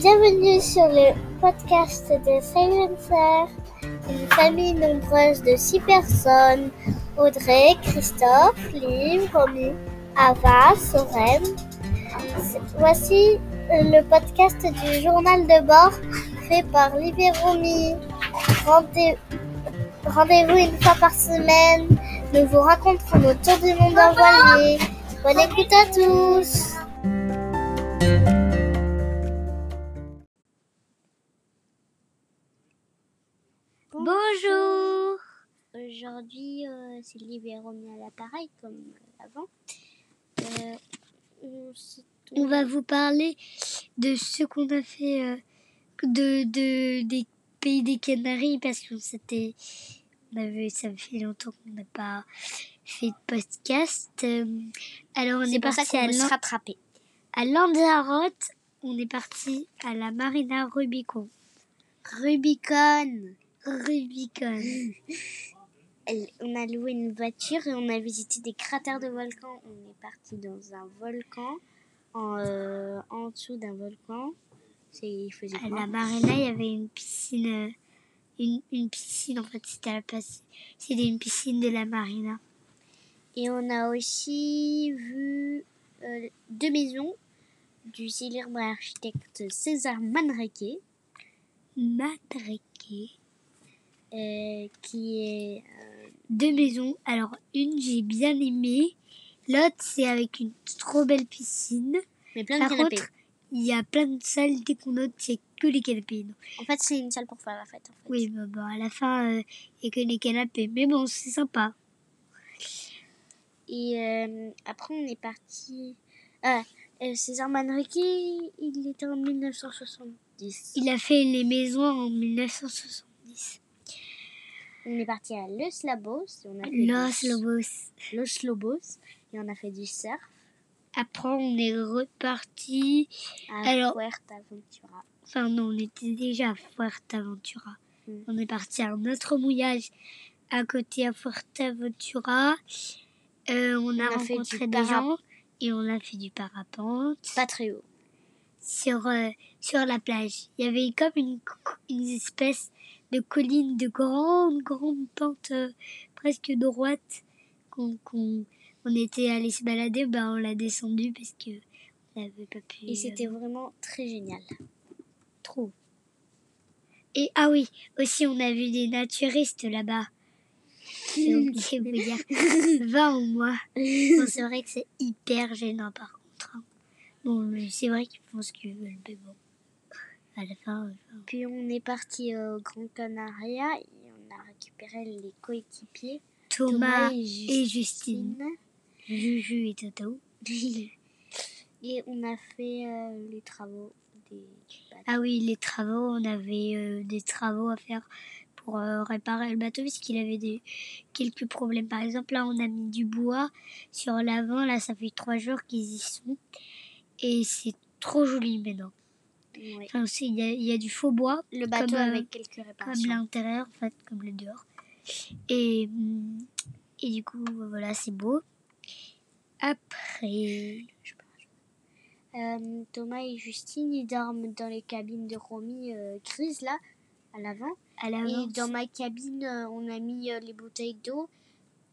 Bienvenue sur le podcast de Silencer, une famille nombreuse de six personnes. Audrey, Christophe, Liv, Romy, Ava, Soren. Voici le podcast du journal de bord fait par Liv et Rendez-vous une fois par semaine. Nous vous raconterons nos tours du monde en voilier. Bonne écoute à tous. Aujourd'hui, euh, c'est Liv et Romy à l'appareil comme avant. Euh, on va vous parler de ce qu'on a fait euh, de, de, des pays des Canaries parce avait- Ça fait longtemps qu'on n'a pas fait de podcast. Alors, on est, C'est ça parti à, se Lan- rattraper. à Lanzarote. On est parti à la Marina Rubicon. Rubicon. Rubicon. On a loué une voiture et on a visité des cratères de volcans. On est parti dans un volcan, en, euh, en dessous d'un volcan. Il faisait À la Marina, il y avait une piscine. euh, Une, une piscine, en fait, c'était la. C'était une piscine de la Marina. Et on a aussi vu euh, deux maisons du célèbre architecte César Manrique, Matraqué. euh, qui est deux maisons. Alors, une, j'ai bien aimé. L'autre, c'est avec une trop belle piscine. mais plein de Par canapés. contre, il y a plein de salles. Dès qu'on note, c'est que les canapés. non. En fait, c'est une salle pour faire la fête. En fait. Oui, bah, bah, à la fin, euh, il n'y a que les canapés. Mais bon, c'est sympa. Et euh, après, on est parti. Ah, euh, César Manrique, il était en 1970. Il a fait les maisons en 1970. On est parti à Los On a fait Los du- Lobos. Los Lobos. Et on a fait du surf Après, on est reparti. à Alors- Fuerteventura. Enfin, non, on était déjà à Fuerteventura. Mm. On est parti à un autre mouillage à côté à Fuerteventura. Euh, on, a a fait rencontré des gens et on a fait du parapente Pas très haut. sur, euh, sur la plage. Il y avait comme une, une espèce de colline de grande, grande pente euh, presque droite qu'on qu'on- on était allé se balader. Ben, on l'a descendu parce que on n'avait pas pu. Et euh, c'était vraiment très génial. trop. Et ah oui, aussi on a vu des naturistes là-bas. J'ai oublié de vous dire. 20 au moins. Bon, c'est vrai que c'est hyper gênant par contre. hein. Bon, c'est vrai qu'ils font ce qu'ils veulent, mais bon. Puis on est parti au Grand Canaria et on a récupéré les coéquipiers Thomas, et et Justine, Juju et Toto. Et on a fait euh, les travaux des bateaux. Ah oui, les travaux, on avait euh, des travaux à faire pour euh, réparer le bateau puisqu'il avait des, quelques problèmes. Par exemple, là, on a mis du bois sur l'avant. Là, ça fait trois jours qu'ils y sont. Et c'est trop joli maintenant. Ouais. Enfin, aussi, il y a, il y a du faux bois. Le bateau comme, euh, avec quelques Comme réparations. l'intérieur, en fait, comme le dehors. Et, hum, et du coup, voilà, c'est beau. Après, Euh, Thomas et Justine, ils dorment dans les cabines de Romy euh, grises, là, à l'avant. Et dans ma cabine, euh, on a mis les bouteilles d'eau,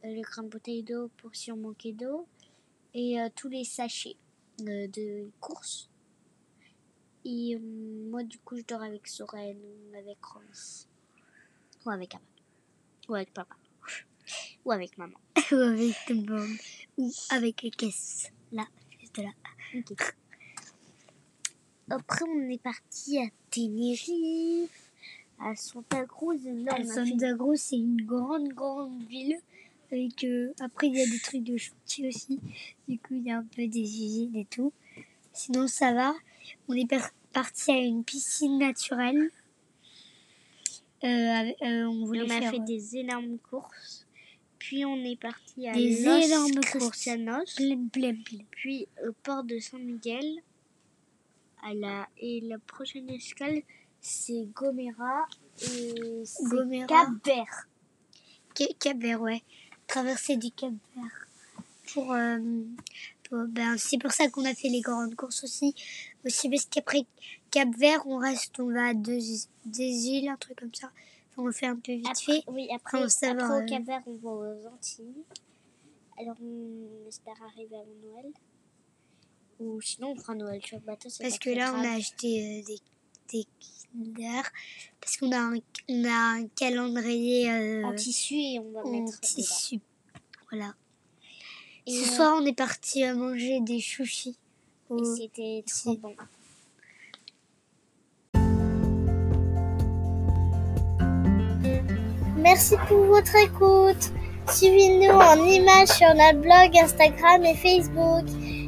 les grandes bouteilles d'eau pour si on manquait d'eau, et tous les sachets de course. Et euh, moi, du coup, je dors avec Soren ou avec Romy. Ou avec Ava. Ou avec papa. Ou avec maman. ou avec tout le monde, ou avec les caisses. Là, juste là. Après, on est parti à Tenerife, à Santa Cruz. Là, À fait Santa Cruz, c'est une grande, grande ville. Avec, euh, après, il y a des trucs de chantier aussi. Du coup, il y a un peu des usines et tout. Sinon, ça va. On est par- parti à une piscine naturelle. Euh, euh, on voulait On a faire fait des énormes courses. Puis on est parti à Des Los énormes courses. Puis au port de Saint-Miguel. À la... Et la prochaine escale, c'est Gomera. Et Cap Vert, ouais. Traverser du Cap Vert. Pour, euh, ben, c'est pour ça qu'on a fait les grandes courses aussi. Aussi parce qu'après Cap Vert, on reste, on va à deux, des îles, un truc comme ça. Enfin, on fait un peu vite fait. Oui, après, après au euh, Cap Vert, on va aux Antilles. Alors, on espère arriver avant Noël. Ou sinon, on fera Noël sur le bateau. Parce que là, on a acheté euh, des, des Kinder. Parce qu'on a un, on a un calendrier euh, en tissu et on va en mettre dedans. tissu. Voilà. Et, Ce euh, soir, on est parti euh, manger des et au- c'était trop bon. Merci pour votre écoute. Suivez-nous en images sur notre blog, Instagram et Facebook.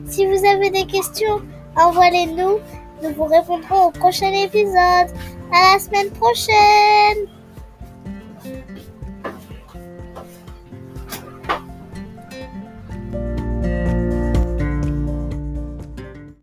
Si vous avez des questions, envoyez-nous. Nous vous répondrons au prochain épisode. À la semaine prochaine.